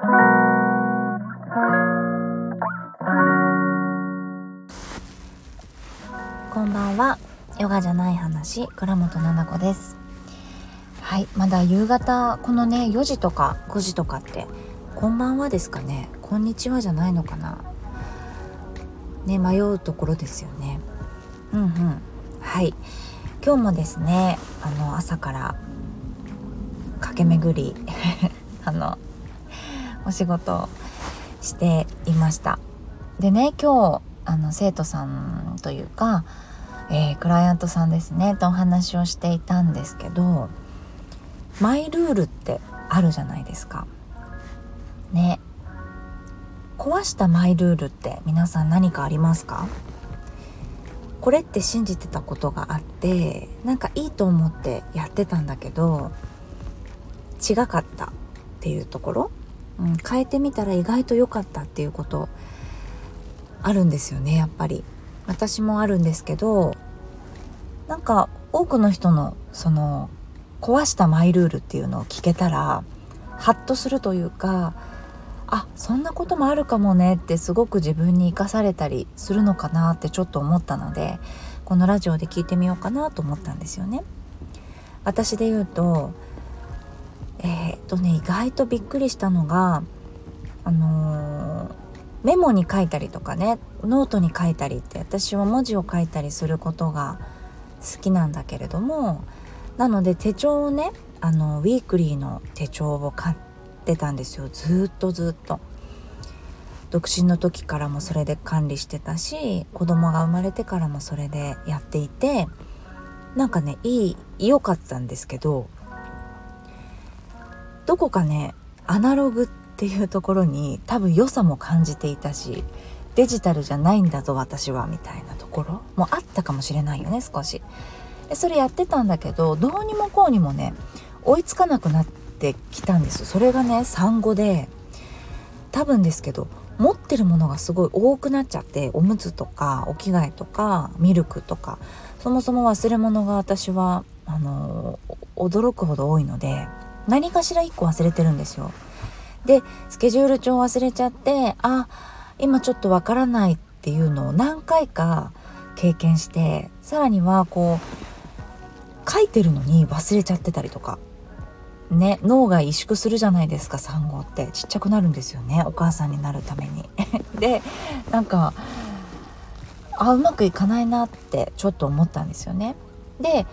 こんばんは。ヨガじゃない話倉本々子です。はいまだ夕方このね4時とか5時とかってこんばんはですかね。こんにちはじゃないのかな。ね迷うところですよね。うんうん。はい。今日もですねあの朝から 駆け巡り あのお仕事していました。でね今日あの生徒さんというか、えー、クライアントさんですねとお話をしていたんですけどマイルールってあるじゃないですか。ね壊したマイルールって皆さん何かありますか？これって信じてたことがあってなんかいいと思ってやってたんだけど違かったっていうところ、うん、変えてみたら意外と良かったっていうことあるんですよねやっぱり私もあるんですけどなんか多くの人のその壊したマイルールっていうのを聞けたらハッとするというかあそんなこともあるかもねってすごく自分に生かされたりするのかなってちょっと思ったのでこのラジオで聞いてみようかなと思ったんですよね。私で言うとえー、っとね意外とびっくりしたのがあのー、メモに書いたりとかねノートに書いたりって私は文字を書いたりすることが好きなんだけれどもなので手帳をねあのウィークリーの手帳を買ってたんですよずっとずっと。独身の時からもそれで管理してたし子供が生まれてからもそれでやっていてなんかねいい良かったんですけどどこかねアナログっていうところに多分良さも感じていたしデジタルじゃないんだぞ私はみたいなところ。もあったかもしれないよね少し。でそれやってたんだけどどうにもこうにもね追いつかなくなってきたんです。それがね産後で多分ですけど持ってるものがすごい多くなっちゃっておむつとかお着替えとかミルクとかそもそも忘れ物が私はあの驚くほど多いので何かしら1個忘れてるんですよ。でスケジュール帳忘れちゃってあ今ちょっとわからないっていうのを何回か経験してさらにはこう書いてるのに忘れちゃってたりとかね脳が萎縮するじゃないですか産後ってちっちゃくなるんですよねお母さんになるために。でなんかあうまくいかないなってちょっと思ったんですよね。で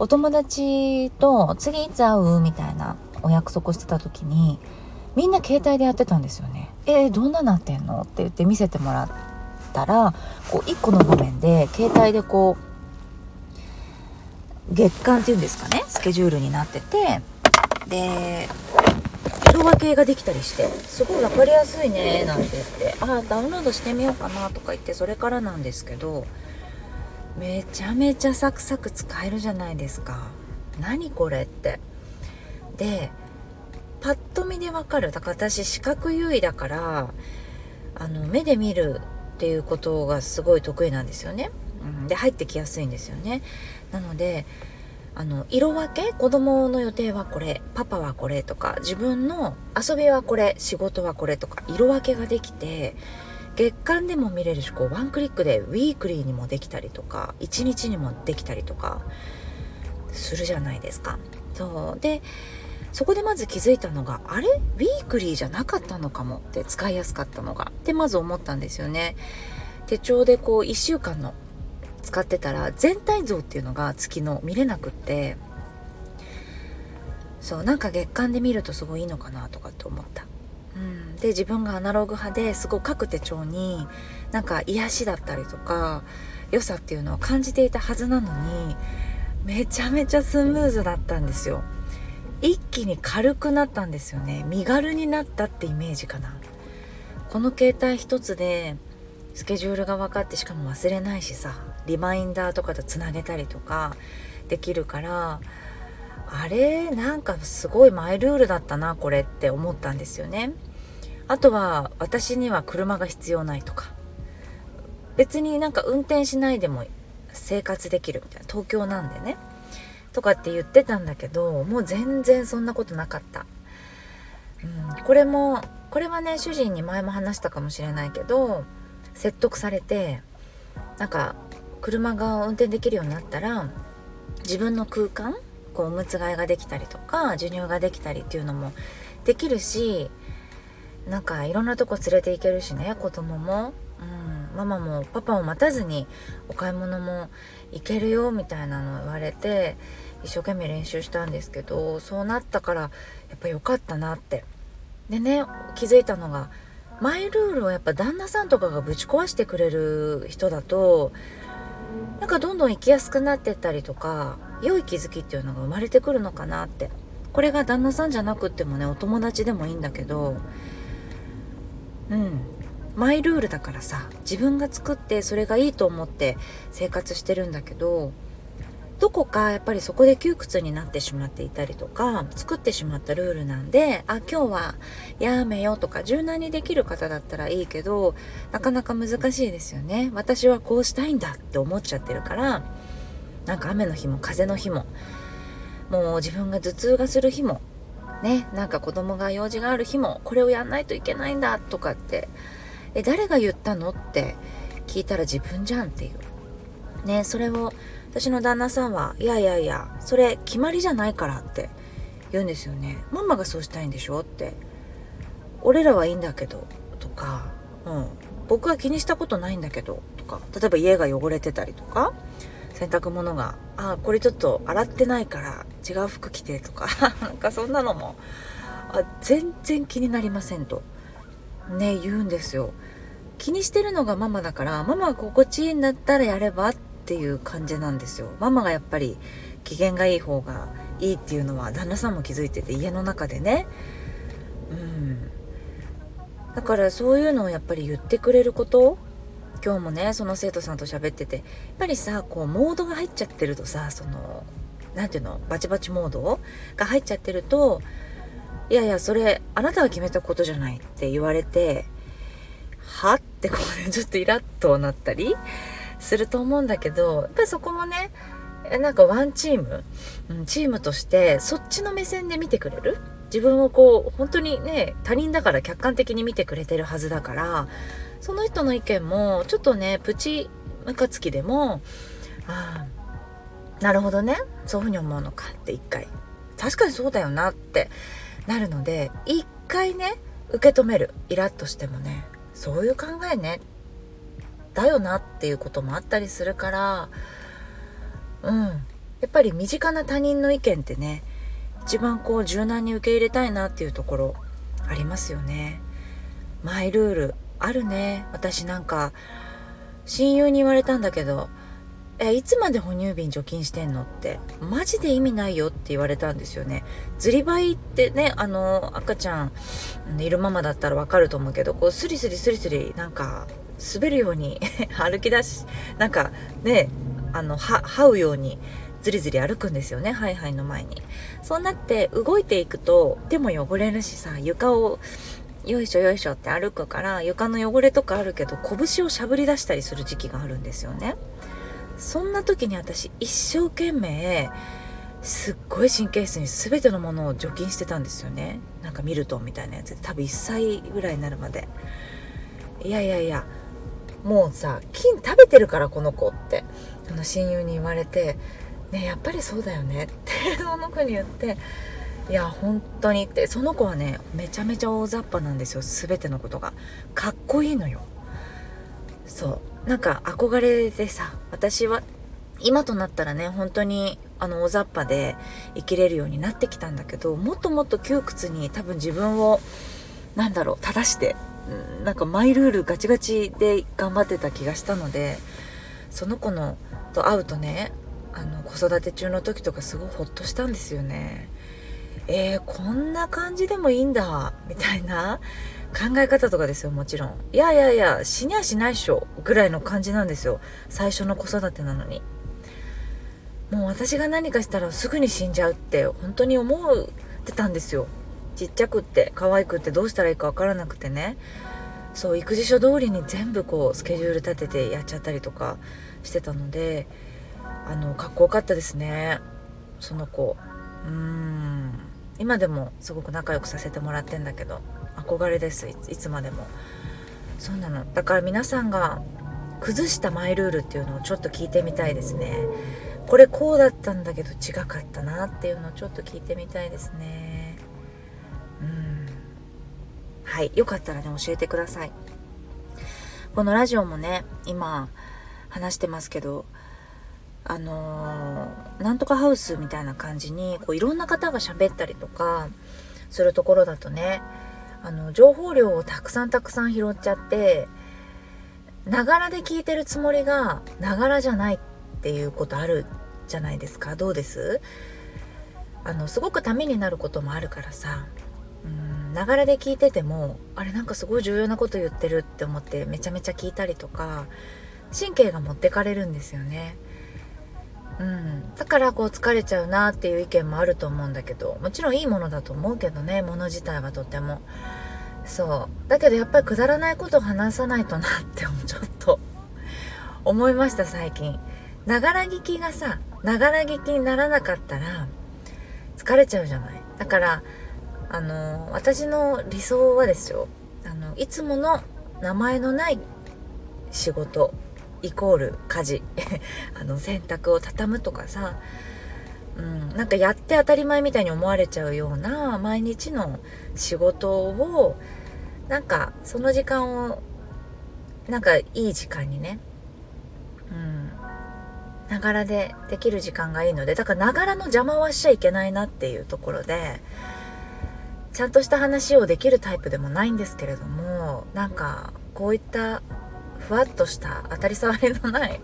お友達と次いつ会うみたいなお約束してた時にみんな携帯でやってたんですよね。えー、どんななってんの？って言って見せてもらったらこう1個の画面で携帯でこう月間っていうんですかね？スケジュールになっててで色分けができたりしてすごい分かりやすいねなんて言ってああダウンロードしてみようかなとか言ってそれからなんですけどめちゃめちゃサクサク使えるじゃないですか。何これって。でパッと見でわかる。だから私視覚優位だからあの目で見るっていうことがすごい得意なんですよね、うん、で入ってきやすいんですよね。なのであの色分け？子供の予定はこれパパはこれとか自分の遊びはこれ仕事はこれとか色分けができて月間でも見れるしこうワンクリックでウィークリーにもできたりとか1日にもできたりとかするじゃないですか。そうでそこでまず気づいたのがあれ？ウィークリーじゃなかったのかもって使いやすかったのがってまず思ったんですよね。手帳でこう1週間の使ってたら全体像っていうのが月の見れなくってそうなんか月間で見るとすごいいいのかなとかって思ったうん、で自分がアナログ派ですごい書く手帳になんか癒しだったりとか良さっていうのを感じていたはずなのにめちゃめちゃスムーズだったんですよ。一気に軽くなったんですよね。身軽になったってイメージかな。この携帯一つでスケジュールが分かってしかも忘れないしさリマインダーとかとつなげたりとかできるからあれなんかすごいマイルールだったなこれって思ったんですよね。あとは私には車が必要ないとか。別になんか運転しないでも生活できるみたいな。東京なんでね。とかって言ってたんだけどもう全然そんなことなかった、うん、これもこれはね主人に前も話したかもしれないけど説得されてなんか車が運転できるようになったら自分の空間こうおむつ替えができたりとか授乳ができたりっていうのもできるしなんかいろんなとこ連れて行けるしね子供も、うん、ママもパパを待たずにお買い物も行けるよみたいなの言われて一生懸命練習したんですけどそうなったからやっぱ良かったなって。でね気づいたのがマイルールをやっぱ旦那さんとかがぶち壊してくれる人だとなんかどんどん生きやすくなってったりとか良い気づきっていうのが生まれてくるのかなって。これが旦那さんじゃなくってもねお友達でもいいんだけどうん。マイルールだからさ自分が作ってそれがいいと思って生活してるんだけどどこかやっぱりそこで窮屈になってしまっていたりとか作ってしまったルールなんであ今日はやめようとか柔軟にできる方だったらいいけどなかなか難しいですよね。私はこうしたいんだって思っちゃってるからなんか雨の日も風の日ももう自分が頭痛がする日もねなんか子供が用事がある日もこれをやんないといけないんだとかってえ誰が言ったのって聞いたら自分じゃんっていう。ねそれを私の旦那さんはいやいやいやそれ決まりじゃないからって言うんですよね。ママがそうしたいんでしょって。俺らはいいんだけどとか、うん、僕は気にしたことないんだけどとか。例えば家が汚れてたりとか洗濯物があこれちょっと洗ってないから違う服着てとか なんかそんなのもあ全然気になりませんと。ね言うんですよ。気にしてるのがママだからママが心地いいんだったらやればっっていう感じなんですよ。ママがやっぱり機嫌がいい方がいいっていうのは旦那さんも気づいてて家の中でね。うん。だからそういうのをやっぱり言ってくれること。今日もねその生徒さんと喋ってて。やっぱりさこうモードが入っちゃってるとさその何ていうのバチバチモード？が入っちゃってるといやいやそれあなたが決めたことじゃないって言われては？ってこうねちょっとイラッとなったり。すると思うんだけどやっぱりそこもねなんかワンチーム、うん、チームとしてそっちの目線で見てくれる？自分をこう本当にね他人だから客観的に見てくれてるはずだからその人の意見もちょっとねプチムカつきでもああなるほどねそういうふうに思うのかって一回確かにそうだよなってなるので一回ね受け止めるイラッとしてもねそういう考えねだよなっていうこともあったりするからうん。やっぱり身近な他人の意見ってね一番こう柔軟に受け入れたいなっていうところありますよね。マイルールあるね。私なんか親友に言われたんだけどえいつまで哺乳瓶除菌してんの？ってマジで意味ないよって言われたんですよね。ずりばいってねあの赤ちゃんいるママだったらわかると思うけどこうスリスリスリスリなんか滑るように 歩き出しなんかねあの這うようにずりずり歩くんですよねハイハイの前に。そうなって動いていくと手も汚れるしさ床をよいしょよいしょって歩くから床の汚れとかあるけど拳をしゃぶり出したりする時期があるんですよね。そんな時に私一生懸命すっごい神経質に全てのものを除菌してたんですよね。なんかミルトンみたいなやつで。多分1歳ぐらいになるまで。いやいやいやもうさ金食べてるからこの子ってあの親友に言われてねやっぱりそうだよねって その子に言っていや本当にってその子はねめちゃめちゃ大雑把なんですよ全てのことが。かっこいいのよ。そう。なんか憧れでさ私は今となったらね本当にあの大雑把で生きれるようになってきたんだけどもっともっと窮屈に多分自分をなんだろう正してなんかマイルールガチガチで頑張ってた気がしたのでその子のと会うとねあの子育て中の時とかすごいホッとしたんですよね。えー、こんな感じでもいいんだみたいな 考え方とかですよもちろん。いやいやいや死にゃしないっしょぐらいの感じなんですよ。最初の子育てなのに。もう私が何かしたらすぐに死んじゃうって本当に思ってたんですよ。ちっちゃくって可愛くってどうしたらいいか分からなくてね。そう育児書通りに全部こうスケジュール立ててやっちゃったりとかしてたのであのかっこよかったですね。その子。うん。今でもすごく仲良くさせてもらってんだけど憧れです。いつまでも。そうなの。だから皆さんが崩したマイルールっていうのをちょっと聞いてみたいですね。これこうだったんだけど違かったなっていうのをちょっと聞いてみたいですね。はいよかったらね教えてください。このラジオもね今話してますけどあのー、なんとかハウスみたいな感じにこういろんな方が喋ったりとかするところだとねあの情報量をたくさんたくさん拾っちゃってながらで聞いてるつもりがながらじゃないっていうことあるじゃないですか。どうです？あのすごくためになることもあるからさ。ながらで聞いててもあれなんかすごい重要なこと言ってるって思ってめちゃめちゃ聞いたりとか神経が持ってかれるんですよね。うん、だからこう疲れちゃうなっていう意見もあると思うんだけどもちろんいいものだと思うけどねもの自体はとても。そう。だけどやっぱりくだらないことを話さないとなってちょっと。思いました最近。ながら聞きがさながら聞きにならなかったら疲れちゃうじゃない。だからあの私の理想はですよあのいつもの名前のない仕事イコール家事 あの洗濯を畳むとかさ、うん、なんかやって当たり前みたいに思われちゃうような毎日の仕事をなんかその時間をなんかいい時間にねうんながらでできる時間がいいのでだからながらの邪魔はしちゃいけないなっていうところでちゃんとした話をできるタイプでもないんですけれどもなんかこういったふわっとした当たり障りのない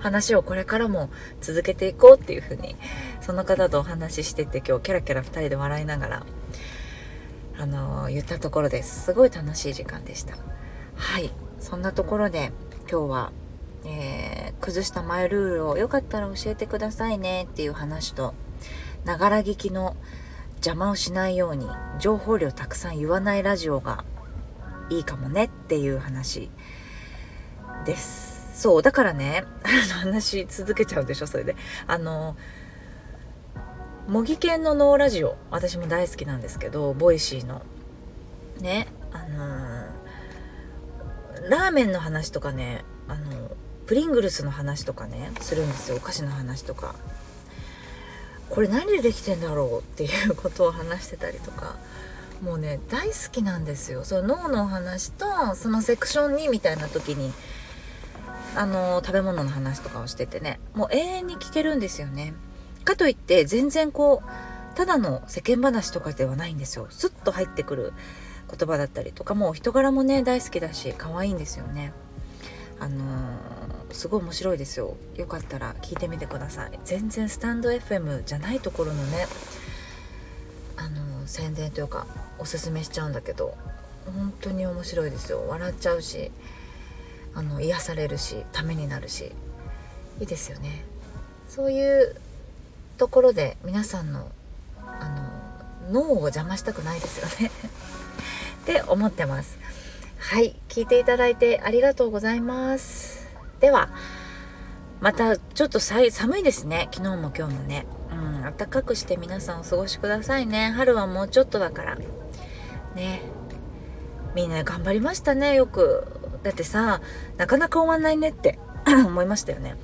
話をこれからも続けていこうっていうふうにその方とお話ししてて今日キャラキャラ2人で笑いながらあの、言ったところです。すごい楽しい時間でした。はい。そんなところで今日は、えー、崩したマイルールをよかったら教えてくださいねっていう話とながら聞きの邪魔をしないように情報量たくさん言わないラジオがいいかもねっていう話です。そうだからね あの話続けちゃうでしょそれで。あのもぎけんの脳ラジオ私も大好きなんですけど Voicy の。ねあのー、ラーメンの話とかねあのプリングルスの話とかねするんですよ。お菓子の話とか。これ何でできてんだろうっていうことを話してたりとか。もうね大好きなんですよ。その脳のお話とそのセクション2みたいな時にあの食べ物の話とかをしててね。もう永遠に聞けるんですよね。かといって全然こうただの世間話とかではないんですよ。スッと入ってくる言葉だったりとかもう人柄もね大好きだし可愛いんですよね。あのー、すごい面白いですよ。よかったら聞いてみてください。全然スタンド FM じゃないところのねあのー、宣伝というかおすすめしちゃうんだけど本当に面白いですよ。笑っちゃうしあの癒されるしためになるしいいですよね。そういうところで皆さんのあの脳を邪魔したくないですよね。って思ってます。はい聞いていただいてありがとうございます。ではまたちょっと寒いですね。昨日も今日もね。うん暖かくして皆さんお過ごしくださいね。春はもうちょっとだから。ね。みんな頑張りましたねよく。だってさなかなか終わんないねって。思いましたよね。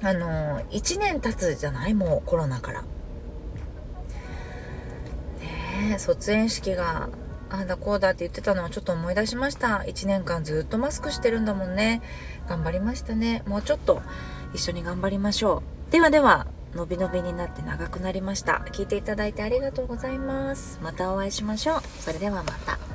あの1年経つじゃない？もうコロナから。ね卒園式があだこうだって言ってたのをちょっと思い出しました。1年間ずっとマスクしてるんだもんね。頑張りましたね。もうちょっと一緒に頑張りましょう。ではではのびのびになって長くなりました。聞いていただいてありがとうございます。またお会いしましょう。それではまた。